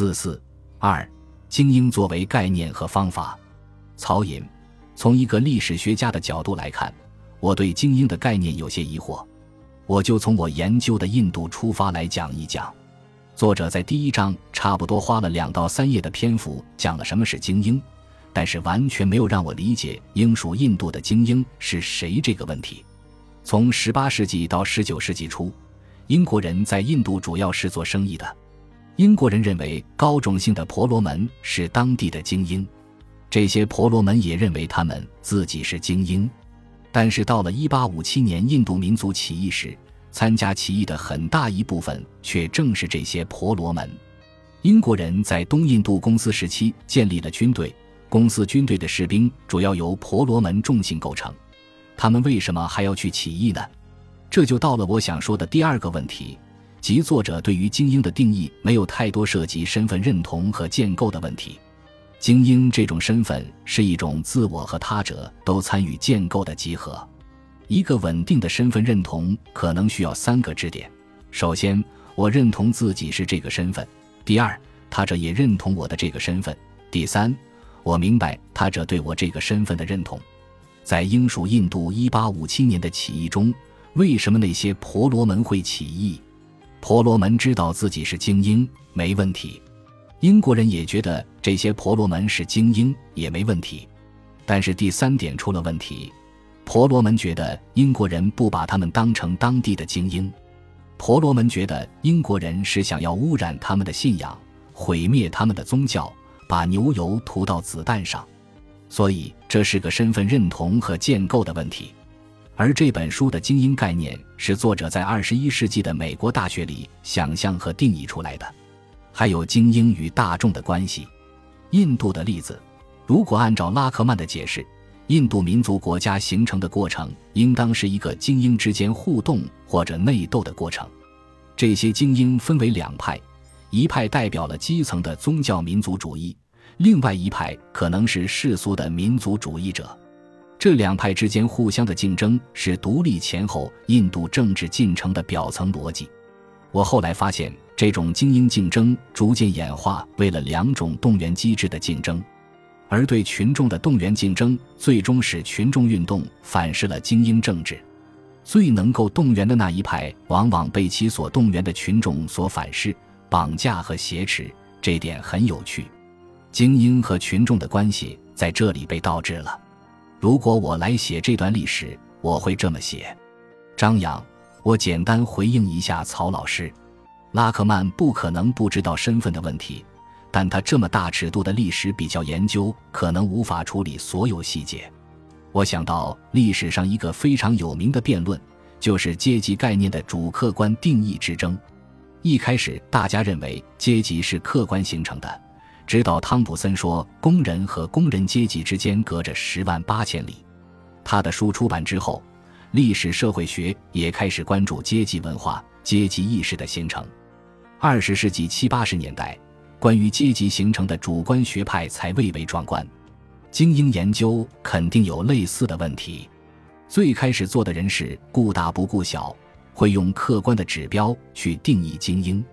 四四二，精英作为概念和方法。曹寅，从一个历史学家的角度来看，我对精英的概念有些疑惑。我就从我研究的印度出发来讲一讲。作者在第一章差不多花了两到三页的篇幅讲了什么是精英，但是完全没有让我理解英属印度的精英是谁这个问题。从十八世纪到十九世纪初，英国人在印度主要是做生意的。英国人认为高种姓的婆罗门是当地的精英，这些婆罗门也认为他们自己是精英。但是到了1857年印度民族起义时，参加起义的很大一部分却正是这些婆罗门。英国人在东印度公司时期建立了军队，公司军队的士兵主要由婆罗门众姓构成。他们为什么还要去起义呢？这就到了我想说的第二个问题。即作者对于精英的定义没有太多涉及身份认同和建构的问题。精英这种身份是一种自我和他者都参与建构的集合。一个稳定的身份认同可能需要三个支点：首先，我认同自己是这个身份；第二，他者也认同我的这个身份；第三，我明白他者对我这个身份的认同。在英属印度1857年的起义中，为什么那些婆罗门会起义？婆罗门知道自己是精英，没问题。英国人也觉得这些婆罗门是精英，也没问题。但是第三点出了问题：婆罗门觉得英国人不把他们当成当地的精英。婆罗门觉得英国人是想要污染他们的信仰，毁灭他们的宗教，把牛油涂到子弹上。所以这是个身份认同和建构的问题。而这本书的精英概念是作者在二十一世纪的美国大学里想象和定义出来的。还有精英与大众的关系。印度的例子，如果按照拉克曼的解释，印度民族国家形成的过程应当是一个精英之间互动或者内斗的过程。这些精英分为两派，一派代表了基层的宗教民族主义，另外一派可能是世俗的民族主义者。这两派之间互相的竞争是独立前后印度政治进程的表层逻辑。我后来发现，这种精英竞争逐渐演化为了两种动员机制的竞争，而对群众的动员竞争最终使群众运动反噬了精英政治。最能够动员的那一派，往往被其所动员的群众所反噬、绑架和挟持。这点很有趣。精英和群众的关系在这里被倒置了。如果我来写这段历史，我会这么写：张扬，我简单回应一下曹老师。拉克曼不可能不知道身份的问题，但他这么大尺度的历史比较研究，可能无法处理所有细节。我想到历史上一个非常有名的辩论，就是阶级概念的主客观定义之争。一开始，大家认为阶级是客观形成的。直到汤普森说，工人和工人阶级之间隔着十万八千里。他的书出版之后，历史社会学也开始关注阶级文化、阶级意识的形成。二十世纪七八十年代，关于阶级形成的主观学派才蔚为壮观。精英研究肯定有类似的问题。最开始做的人是顾大不顾小，会用客观的指标去定义精英。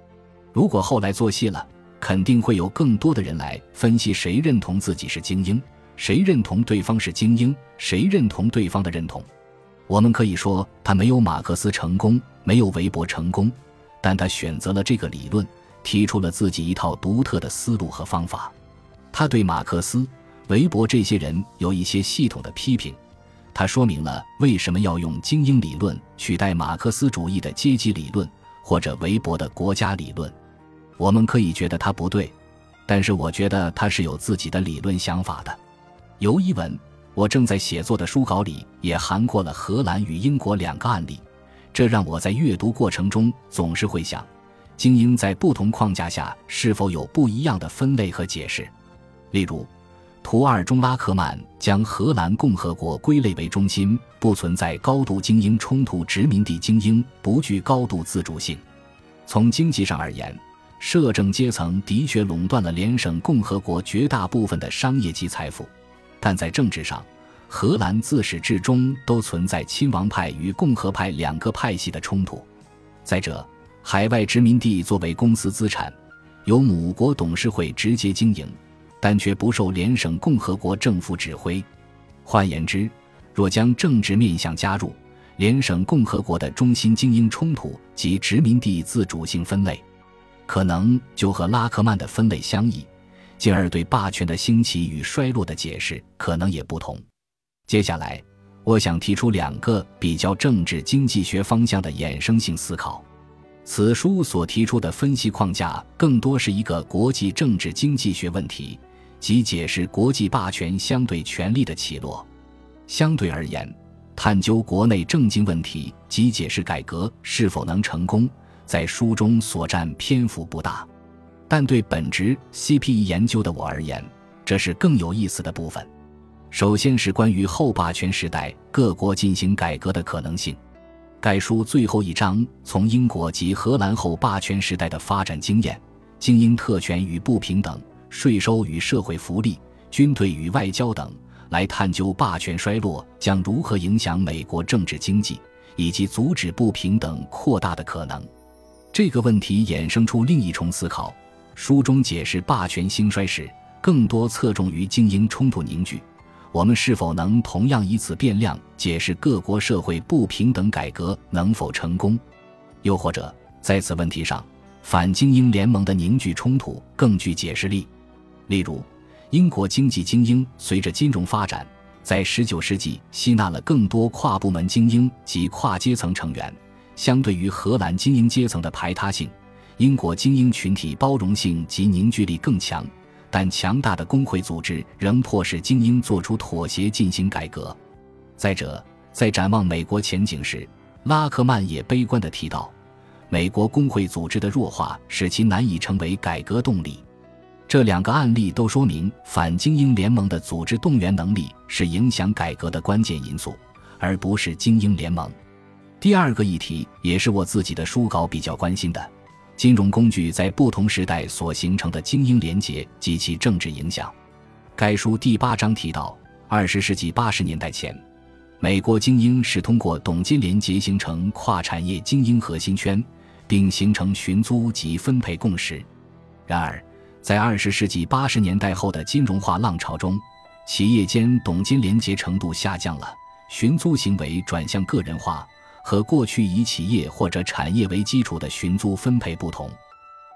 如果后来做细了，肯定会有更多的人来分析谁认同自己是精英，谁认同对方是精英，谁认同对方的认同。我们可以说他没有马克思成功，没有韦伯成功，但他选择了这个理论，提出了自己一套独特的思路和方法。他对马克思、韦伯这些人有一些系统的批评，他说明了为什么要用精英理论取代马克思主义的阶级理论或者韦伯的国家理论。我们可以觉得他不对，但是我觉得他是有自己的理论想法的。尤一文，我正在写作的书稿里也含括了荷兰与英国两个案例，这让我在阅读过程中总是会想：精英在不同框架下是否有不一样的分类和解释？例如，图二中拉克曼将荷兰共和国归类为中心，不存在高度精英冲突，殖民地精英不具高度自主性。从经济上而言。摄政阶层的确垄断了联省共和国绝大部分的商业及财富，但在政治上，荷兰自始至终都存在亲王派与共和派两个派系的冲突。再者，海外殖民地作为公司资产，由母国董事会直接经营，但却不受联省共和国政府指挥。换言之，若将政治面向加入，联省共和国的中心精英冲突及殖民地自主性分类，可能就和拉克曼的分类相异，进而对霸权的兴起与衰落的解释可能也不同。接下来，我想提出两个比较政治经济学方向的衍生性思考。此书所提出的分析框架更多是一个国际政治经济学问题，即解释国际霸权相对权力的起落。相对而言，探究国内政经问题及解释改革是否能成功，在书中所占篇幅不大。但对本职 CPE 研究的我而言，这是更有意思的部分。首先是关于后霸权时代各国进行改革的可能性。该书最后一章从英国及荷兰后霸权时代的发展经验、精英特权与不平等、税收与社会福利、军队与外交等，来探究霸权衰落将如何影响美国政治经济，以及阻止不平等扩大的可能。这个问题衍生出另一重思考：书中解释霸权兴衰时，更多侧重于精英冲突凝聚。我们是否能同样以此变量解释各国社会不平等改革能否成功？又或者在此问题上，反精英联盟的凝聚冲突更具解释力？例如，英国经济精英随着金融发展，在19世纪吸纳了更多跨部门精英及跨阶层成员，相对于荷兰精英阶层的排他性，英国精英群体包容性及凝聚力更强。但强大的工会组织仍迫使精英做出妥协进行改革。再者，在展望美国前景时，拉克曼也悲观地提到，美国工会组织的弱化使其难以成为改革动力。这两个案例都说明，反精英联盟的组织动员能力是影响改革的关键因素，而不是精英联盟。第二个议题也是我自己的书稿比较关心的。金融工具在不同时代所形成的精英联结及其政治影响。该书第八章提到，二十世纪八十年代前，美国精英是通过董金联结形成跨产业精英核心圈，并形成寻租及分配共识。然而，在二十世纪八十年代后的金融化浪潮中，企业间董金联结程度下降了，寻租行为转向个人化。和过去以企业或者产业为基础的寻租分配不同，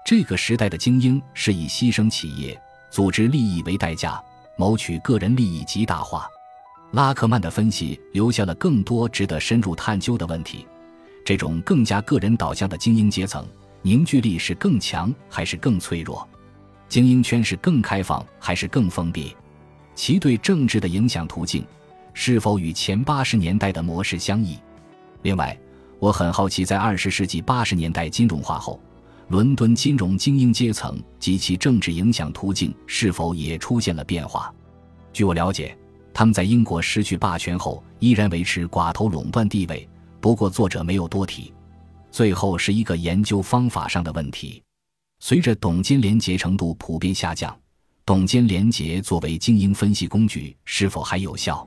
这个时代的精英是以牺牲企业组织利益为代价，谋取个人利益极大化。拉克曼的分析留下了更多值得深入探究的问题：这种更加个人导向的精英阶层凝聚力是更强还是更脆弱？精英圈是更开放还是更封闭？其对政治的影响途径是否与前八十年代的模式相异？另外，我很好奇，在二十世纪八十年代金融化后，伦敦金融精英阶层及其政治影响途径是否也出现了变化？据我了解，他们在英国失去霸权后依然维持寡头垄断地位。不过，作者没有多提。最后是一个研究方法上的问题：随着董金联结程度普遍下降，董金联结作为精英分析工具是否还有效？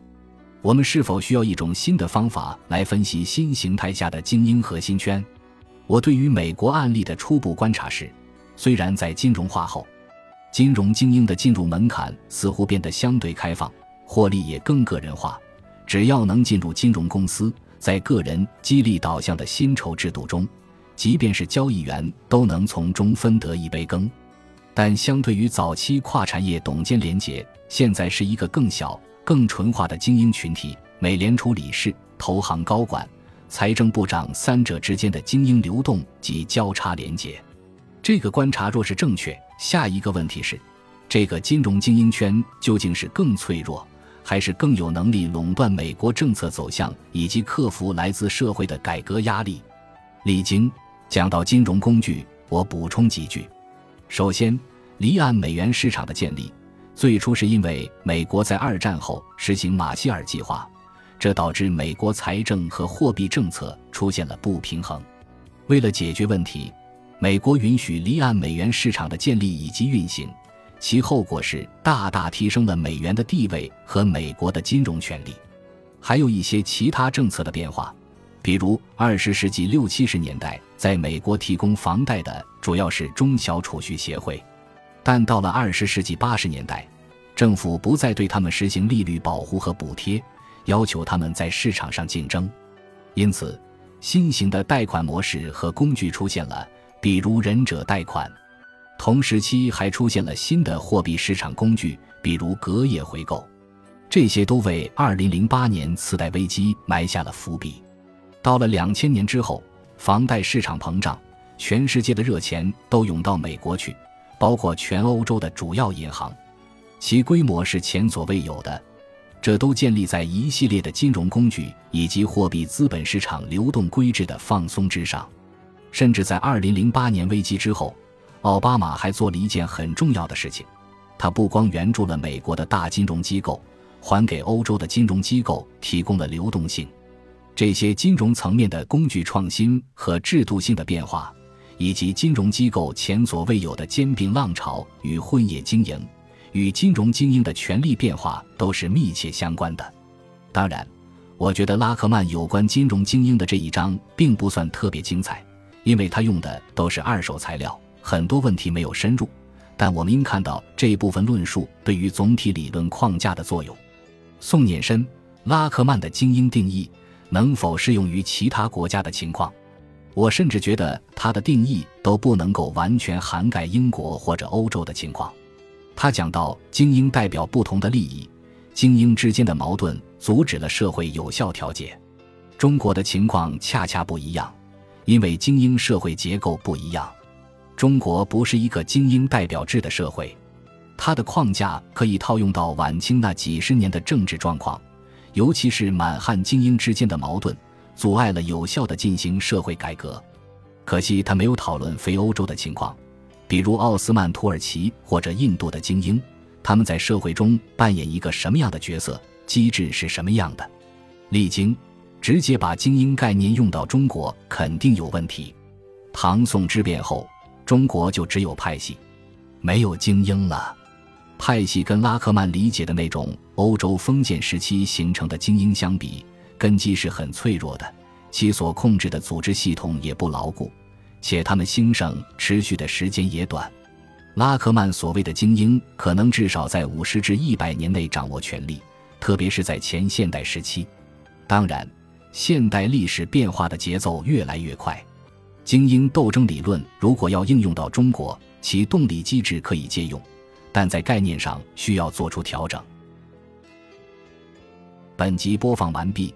我们是否需要一种新的方法来分析新形态下的精英核心圈？我对于美国案例的初步观察是，虽然在金融化后，金融精英的进入门槛似乎变得相对开放，获利也更个人化，只要能进入金融公司，在个人激励导向的薪酬制度中，即便是交易员都能从中分得一杯羹。但相对于早期跨产业董监联结，现在是一个更小。更纯化的精英群体，美联储理事、投行高管、财政部长三者之间的精英流动及交叉连接。这个观察若是正确，下一个问题是：这个金融精英圈究竟是更脆弱，还是更有能力垄断美国政策走向以及克服来自社会的改革压力？李晶讲到金融工具，我补充几句：首先，离岸美元市场的建立。最初是因为美国在二战后实行马歇尔计划，这导致美国财政和货币政策出现了不平衡。为了解决问题，美国允许离岸美元市场的建立以及运行，其后果是大大提升了美元的地位和美国的金融权利。还有一些其他政策的变化，比如，二十世纪六七十年代，在美国提供房贷的主要是中小储蓄协会，但到了二十世纪八十年代，政府不再对他们实行利率保护和补贴，要求他们在市场上竞争。因此，新型的贷款模式和工具出现了，比如忍者贷款。同时期还出现了新的货币市场工具，比如隔夜回购。这些都为二零零八年次贷危机埋下了伏笔。到了两千年之后，房贷市场膨胀，全世界的热钱都涌到美国去，包括全欧洲的主要银行，其规模是前所未有的。这都建立在一系列的金融工具以及货币资本市场流动规制的放松之上。甚至在二零零八年危机之后，奥巴马还做了一件很重要的事情，他不光援助了美国的大金融机构，还给欧洲的金融机构提供了流动性。这些金融层面的工具创新和制度性的变化，以及金融机构前所未有的兼并浪潮与混业经营，与金融精英的权力变化都是密切相关的。当然，我觉得拉克曼有关金融精英的这一章并不算特别精彩，因为他用的都是二手材料，很多问题没有深入。但我们应看到这一部分论述对于总体理论框架的作用。宋念深，拉克曼的精英定义。能否适用于其他国家的情况？我甚至觉得他的定义都不能够完全涵盖英国或者欧洲的情况。他讲到，精英代表不同的利益，精英之间的矛盾阻止了社会有效调节。中国的情况恰恰不一样，因为精英社会结构不一样。中国不是一个精英代表制的社会，它的框架可以套用到晚清那几十年的政治状况。尤其是满汉精英之间的矛盾，阻碍了有效的进行社会改革。可惜他没有讨论非欧洲的情况，比如奥斯曼土耳其或者印度的精英，他们在社会中扮演一个什么样的角色，机制是什么样的。历经直接把精英概念用到中国，肯定有问题。唐宋之变后，中国就只有派系，没有精英了。派系跟拉克曼理解的那种欧洲封建时期形成的精英相比，根基是很脆弱的，其所控制的组织系统也不牢固，且他们兴盛持续的时间也短。拉克曼所谓的精英，可能至少在五十至一百年内掌握权力，特别是在前现代时期。当然，现代历史变化的节奏越来越快，精英斗争理论如果要应用到中国，其动力机制可以借用。但在概念上需要做出调整。本集播放完毕，